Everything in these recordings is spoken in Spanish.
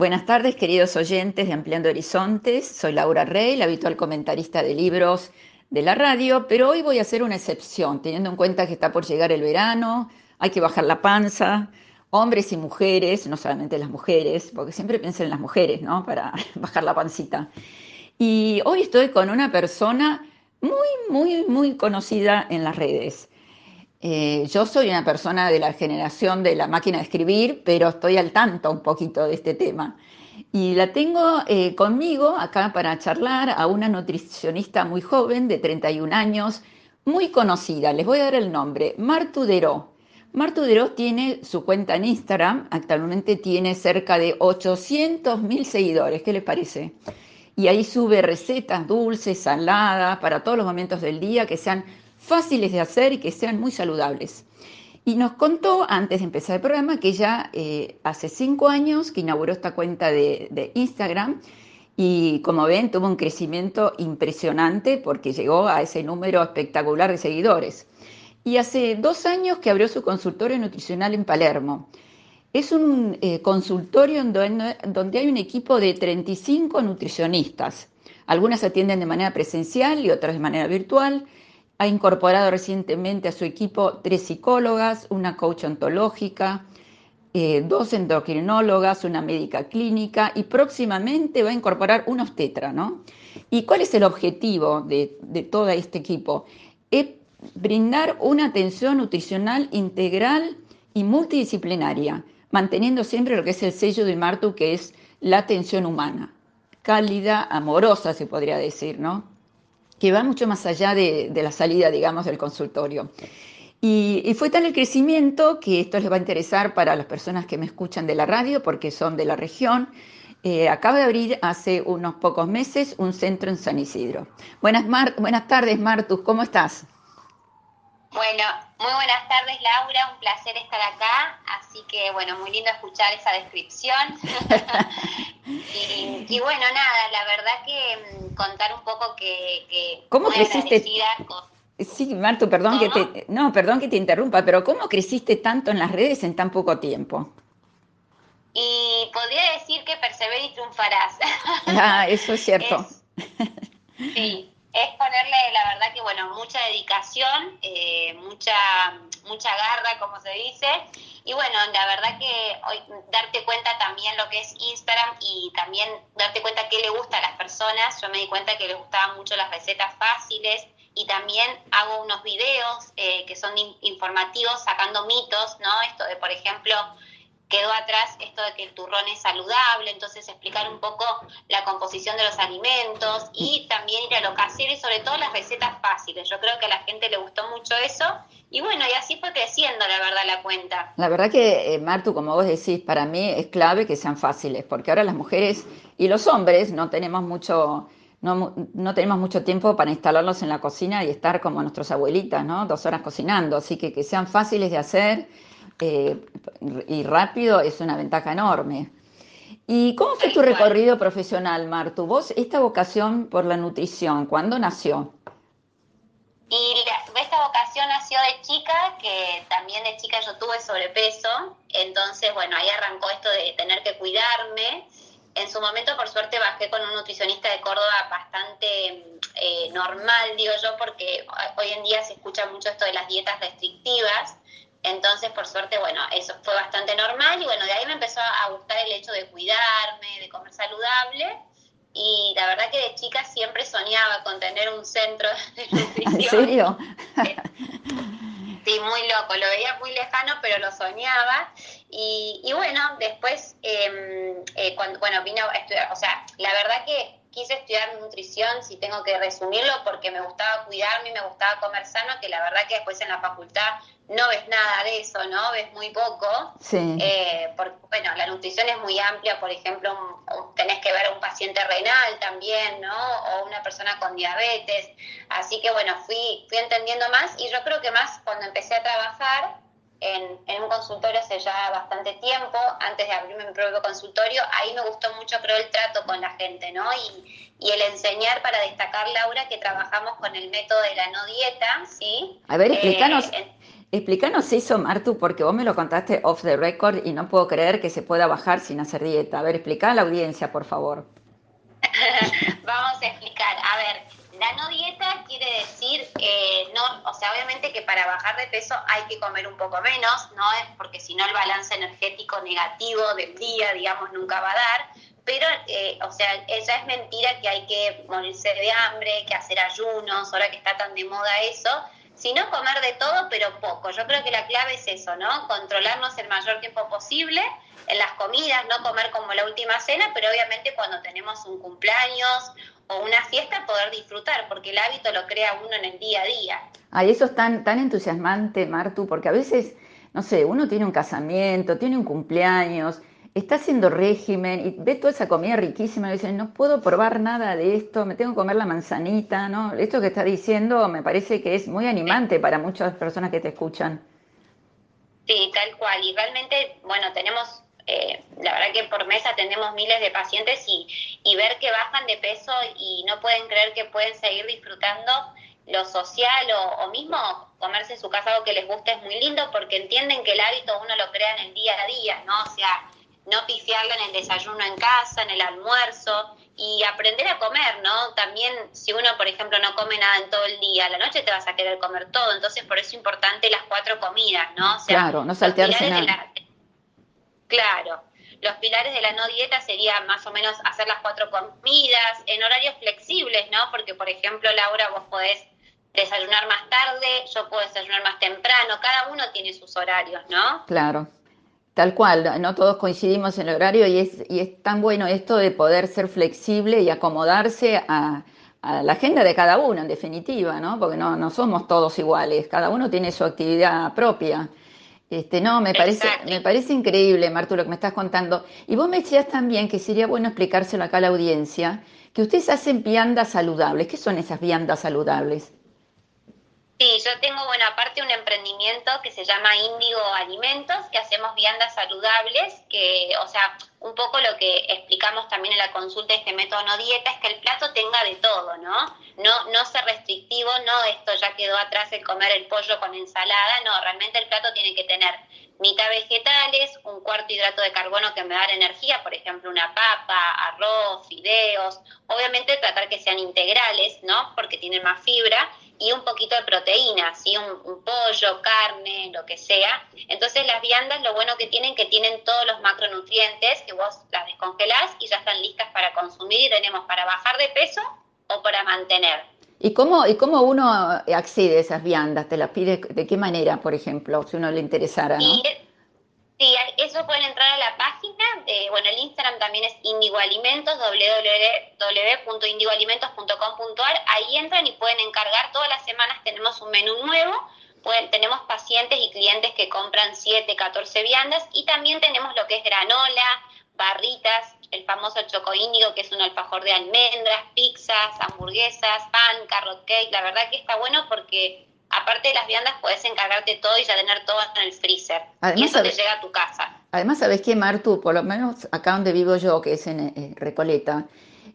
Buenas tardes, queridos oyentes de Ampliando Horizontes. Soy Laura Rey, la habitual comentarista de libros de la radio, pero hoy voy a hacer una excepción, teniendo en cuenta que está por llegar el verano, hay que bajar la panza, hombres y mujeres, no solamente las mujeres, porque siempre pienso en las mujeres, ¿no? Para bajar la pancita. Y hoy estoy con una persona muy, muy, muy conocida en las redes. Eh, yo soy una persona de la generación de la máquina de escribir, pero estoy al tanto un poquito de este tema. Y la tengo eh, conmigo acá para charlar a una nutricionista muy joven, de 31 años, muy conocida. Les voy a dar el nombre, Martu Deró. Martu Deró tiene su cuenta en Instagram, actualmente tiene cerca de 800 mil seguidores. ¿Qué les parece? Y ahí sube recetas dulces, saladas, para todos los momentos del día que sean fáciles de hacer y que sean muy saludables. Y nos contó antes de empezar el programa que ya eh, hace cinco años que inauguró esta cuenta de, de, Instagram y como ven tuvo un crecimiento impresionante porque llegó a ese número espectacular de seguidores. Y hace dos años que abrió su consultorio nutricional en Palermo. Es un eh, consultorio donde, donde hay un equipo de 35 nutricionistas. Algunas atienden de manera presencial y otras de manera virtual ha incorporado recientemente a su equipo tres psicólogas, una coach ontológica, eh, dos endocrinólogas, una médica clínica y próximamente va a incorporar un obstetra, ¿no? ¿Y cuál es el objetivo de, todo este equipo? Es brindar una atención nutricional integral y multidisciplinaria, manteniendo siempre lo que es el sello de Martu, que es la atención humana, cálida, amorosa, se podría decir, ¿no? Que va mucho más allá de, la salida, digamos, del consultorio. Y, fue tal el crecimiento que esto les va a interesar para las personas que me escuchan de la radio, porque son de la región. Eh, acaba de abrir hace unos pocos meses un centro en San Isidro. Buenas, buenas tardes, Martus, ¿cómo estás? Bueno, muy buenas tardes Laura, un placer estar acá, así que bueno, muy lindo escuchar esa descripción. y, bueno, nada, la verdad que mm, contar un poco que... ¿Cómo creciste? Sí, Martu, perdón que te, no, perdón que te interrumpa, pero ¿cómo creciste tanto en las redes en tan poco tiempo? Y podría decir que perseverar y triunfarás. Ah, eso es cierto. sí, es ponerle, la verdad que, bueno, mucha dedicación, eh, mucha, mucha garra, como se dice. Y bueno, la verdad que hoy darte cuenta también lo que es Instagram y también darte cuenta qué le gusta a las personas. Yo me di cuenta que les gustaban mucho las recetas fáciles y también hago unos videos eh, que son informativos sacando mitos, ¿no? Esto de, por ejemplo, quedó atrás esto de que el turrón es saludable, entonces explicar un poco la composición de los alimentos y también ir a lo casero y sobre todo las recetas fáciles. Yo creo que a la gente le gustó mucho eso y bueno, y así fue creciendo la verdad la cuenta. La verdad que, eh, Martu, como vos decís, para mí es clave que sean fáciles, porque ahora las mujeres y los hombres no tenemos mucho... No, no, tenemos mucho tiempo para instalarlos en la cocina y estar como nuestras abuelitas, ¿no? Dos horas cocinando, así que que sean fáciles de hacer eh, y rápido es una ventaja enorme. ¿Y cómo fue tu recorrido profesional, Martu? Vos, esta vocación por la nutrición, ¿cuándo nació? Y esta vocación nació de chica, que también de chica yo tuve sobrepeso, entonces, bueno, ahí arrancó esto de tener que cuidarme. En su momento, por suerte, bajé con un nutricionista de Córdoba bastante eh, normal, digo yo, porque hoy en día se escucha mucho esto de las dietas restrictivas. Entonces, por suerte, bueno, eso fue bastante normal y bueno, de ahí me empezó a gustar el hecho de cuidarme, de comer saludable y la verdad que de chica siempre soñaba con tener un centro de nutrición. ¿En serio? Sí, muy loco, lo veía muy lejano, pero lo soñaba. Y, y bueno, después, eh, eh, cuando, bueno, vino a estudiar, o sea, la verdad que quise estudiar nutrición, si tengo que resumirlo, porque me gustaba cuidarme y me gustaba comer sano, que la verdad que después en la facultad no ves nada de eso, ¿no? Ves muy poco. Sí. Eh, porque, bueno, la nutrición es muy amplia, por ejemplo, tenés que ver a un paciente renal también, ¿no? O una persona con diabetes. Así que, bueno, fui, fui entendiendo más y yo creo que más cuando empecé a trabajar, en, un consultorio hace ya bastante tiempo, antes de abrirme mi propio consultorio, ahí me gustó mucho, creo, el trato con la gente, ¿no? Y, y el enseñar para destacar, Laura, que trabajamos con el método de la no dieta, ¿sí? A ver, explícanos, Explícanos eso, Martu, porque vos me lo contaste off the record y no puedo creer que se pueda bajar sin hacer dieta. A ver, explica a la audiencia, por favor. Vamos a explicar. A ver, la no dieta quiere decir, eh, no, o sea, obviamente que para bajar de peso hay que comer un poco menos, no porque si no el balance energético negativo del día, digamos, nunca va a dar, pero, eh, o sea, ella es mentira que hay que morirse de hambre, que hacer ayunos, ahora que está tan de moda eso, sino comer de todo, pero poco. Yo creo que la clave es eso, ¿no? Controlarnos el mayor tiempo posible en las comidas, no comer como la última cena, pero obviamente cuando tenemos un cumpleaños o una fiesta poder disfrutar, porque el hábito lo crea uno en el día a día. Ay, eso es tan, tan entusiasmante, Martu, porque a veces, no sé, uno tiene un casamiento, tiene un cumpleaños, está haciendo régimen y ve toda esa comida riquísima y dice, no puedo probar nada de esto, me tengo que comer la manzanita, ¿no? Esto que está diciendo me parece que es muy animante para muchas personas que te escuchan. Sí, tal cual. Y realmente, bueno, tenemos, eh, la verdad que por mes atendemos miles de pacientes y, y ver que bajan de peso y no pueden creer que pueden seguir disfrutando lo social o, o, mismo comerse en su casa algo que les guste es muy lindo porque entienden que el hábito uno lo crea en el día a día, ¿no? O sea, no pifiarla en el desayuno en casa, en el almuerzo y aprender a comer, ¿no? También si uno, por ejemplo, no come nada en todo el día, a la noche te vas a querer comer todo, entonces por eso es importante las cuatro comidas, ¿no? claro, no saltearse nada. Claro, los pilares de la no dieta sería más o menos hacer las cuatro comidas en horarios flexibles, ¿no? Porque, por ejemplo, Laura, vos podés desayunar más tarde, yo puedo desayunar más temprano, cada uno tiene sus horarios, ¿no? Claro. Tal cual, no todos coincidimos en el horario y es, y es tan bueno esto de poder ser flexible y acomodarse a, la agenda de cada uno, en definitiva, ¿no? Porque no, no somos todos iguales, cada uno tiene su actividad propia. Este, no, me parece, me parece increíble, Martu, lo que me estás contando. Y vos me decías también que sería bueno explicárselo acá a la audiencia, que ustedes hacen viandas saludables. ¿Qué son esas viandas saludables? Sí, yo tengo, bueno, aparte un emprendimiento que se llama Índigo Alimentos, que hacemos viandas saludables, que, o sea, un poco lo que explicamos también en la consulta de este método no dieta es que el plato tenga de todo, ¿no? No, no ser restrictivo, no esto ya quedó atrás el comer el pollo con ensalada, no, realmente el plato tiene que tener mitad vegetales, un cuarto hidrato de carbono que me da energía, por ejemplo, una papa, arroz, fideos, obviamente tratar que sean integrales, ¿no? Porque tienen más fibra y un poquito de proteína, ¿sí? Un, pollo, carne, lo que sea. Entonces las viandas lo bueno que tienen que tienen todos los macronutrientes que vos las descongelás y ya están listas para consumir y tenemos para bajar de peso o para mantener. ¿Y cómo, ¿Y cómo uno accede a esas viandas? ¿Te las pide de qué manera, por ejemplo, si uno le interesara? ¿no? Sí, eso pueden entrar a la página, de, bueno, el Instagram también es Indigoalimentos, www.indigoalimentos.com.ar, ahí entran y pueden encargar, todas las semanas tenemos un menú nuevo, pueden, tenemos pacientes y clientes que compran 7, 14 viandas y también tenemos lo que es granola, barritas, el famoso choco índigo, que es un alfajor de almendras, pizzas, hamburguesas, pan, carrot cake, la verdad que está bueno porque aparte de las viandas, puedes encargarte todo y ya tener todo en el freezer. y eso te llega a tu casa. Además, ¿sabes qué, Martu? Por lo menos acá donde vivo yo, que es en eh, Recoleta,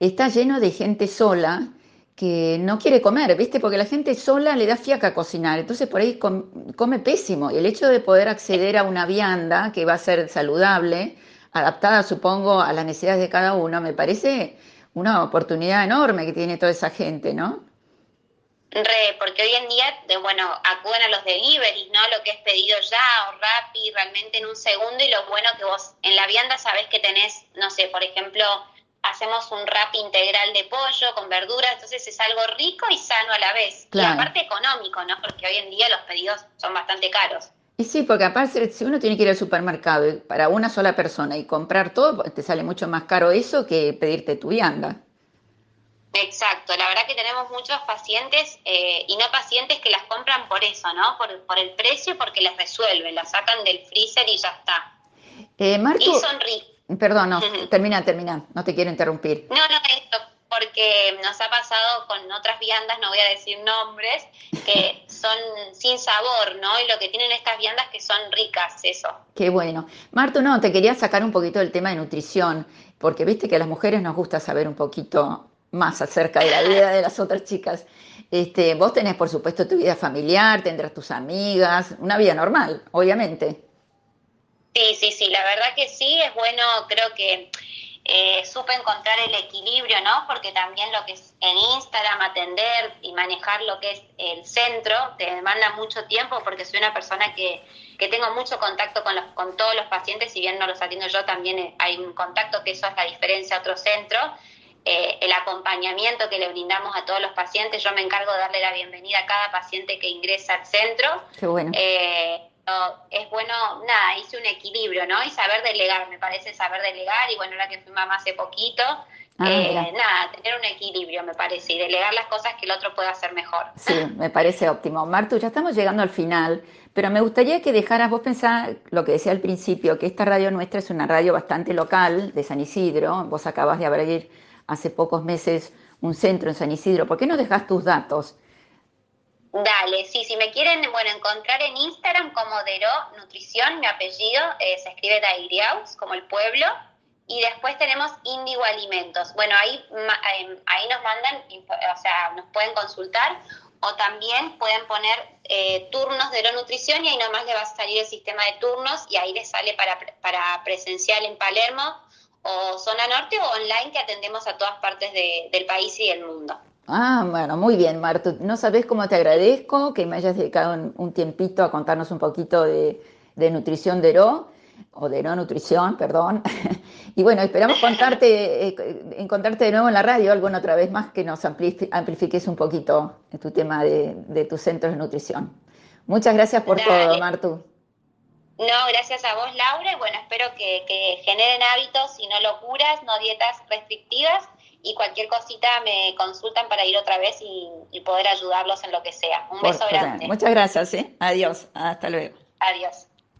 está lleno de gente sola que no quiere comer, ¿viste? Porque la gente sola le da fiaca a cocinar, entonces por ahí come pésimo. Y el hecho de poder acceder a una vianda que va a ser saludable, adaptada, supongo, a las necesidades de cada uno, me parece una oportunidad enorme que tiene toda esa gente, ¿no? Re, porque hoy en día, de, bueno, acuden a los deliveries, ¿no? Lo que es pedido ya o Rappi, realmente en un segundo y lo bueno que vos en la vianda sabés que tenés, no sé, por ejemplo, hacemos un wrap integral de pollo con verduras, entonces es algo rico y sano a la vez. Y aparte económico, ¿no? Porque hoy en día los pedidos son bastante caros. Y sí, porque aparte si uno tiene que ir al supermercado para una sola persona y comprar todo, te sale mucho más caro eso que pedirte tu vianda. Exacto, la verdad que tenemos muchos pacientes eh, y no pacientes que las compran por eso, ¿no? Por, por el precio, porque les resuelven, las sacan del freezer y ya está. Eh, y son Perdón, no, termina, termina, no te quiero interrumpir. No, no, esto, porque nos ha pasado con otras viandas, no voy a decir nombres, que son sin sabor, ¿no? Y lo que tienen estas viandas que son ricas, eso. Qué bueno. Marto, no, te quería sacar un poquito del tema de nutrición, porque viste que a las mujeres nos gusta saber un poquito más acerca de la vida de las otras chicas. Este, vos tenés, por supuesto, tu vida familiar, tendrás tus amigas, una vida normal, obviamente. Sí, sí, sí, la verdad que sí, es bueno, creo que eh, supe encontrar el equilibrio, ¿no? Porque también lo que es en Instagram atender y manejar lo que es el centro te demanda mucho tiempo porque soy una persona que, que tengo mucho contacto con, los, con todos los pacientes, si bien no los atiendo yo, también hay un contacto que eso es la diferencia a otro centro. Eh, el acompañamiento que le brindamos a todos los pacientes, yo me encargo de darle la bienvenida a cada paciente que ingresa al centro. Qué bueno. Eh, es bueno, nada, hice un equilibrio, ¿no? Y saber delegar, me parece saber delegar, y bueno, la que fui mamá hace poquito, ah, eh, nada, tener un equilibrio, me parece, y delegar las cosas que el otro pueda hacer mejor. Sí, me parece óptimo. Martu, ya estamos llegando al final, pero me gustaría que dejaras, vos pensar lo que decía al principio, que esta radio nuestra es una radio bastante local de San Isidro, vos acabas de abrir hace pocos meses un centro en San Isidro, ¿por qué no dejas tus datos? Dale, sí, si me quieren, bueno, encontrar en Instagram como Dero Nutrición, mi apellido eh, se escribe Dairiaus, como el pueblo, y después tenemos Indigo Alimentos. Bueno, ahí, em, ahí nos mandan, o sea, nos pueden consultar, o también pueden poner eh, turnos de Nutrición y ahí nomás le va a salir el sistema de turnos y ahí les sale para, para presencial en Palermo o zona norte o online que atendemos a todas partes del país y del mundo. Ah, bueno, muy bien, Martu. No sabes cómo te agradezco que me hayas dedicado un, tiempito a contarnos un poquito de, nutrición de RO, o de no nutrición, perdón. y bueno, esperamos contarte, eh, encontrarte de nuevo en la radio alguna otra vez más que nos amplifiques un poquito tu tema de, de tus centros de nutrición. Muchas gracias por todo, Martu. No, gracias a vos, Laura. Y bueno, espero que, que generen hábitos y no locuras, no dietas restrictivas y cualquier cosita me consultan para ir otra vez y, poder ayudarlos en lo que sea. Un beso grande. Muchas gracias, ¿eh? Adiós, hasta luego. Adiós.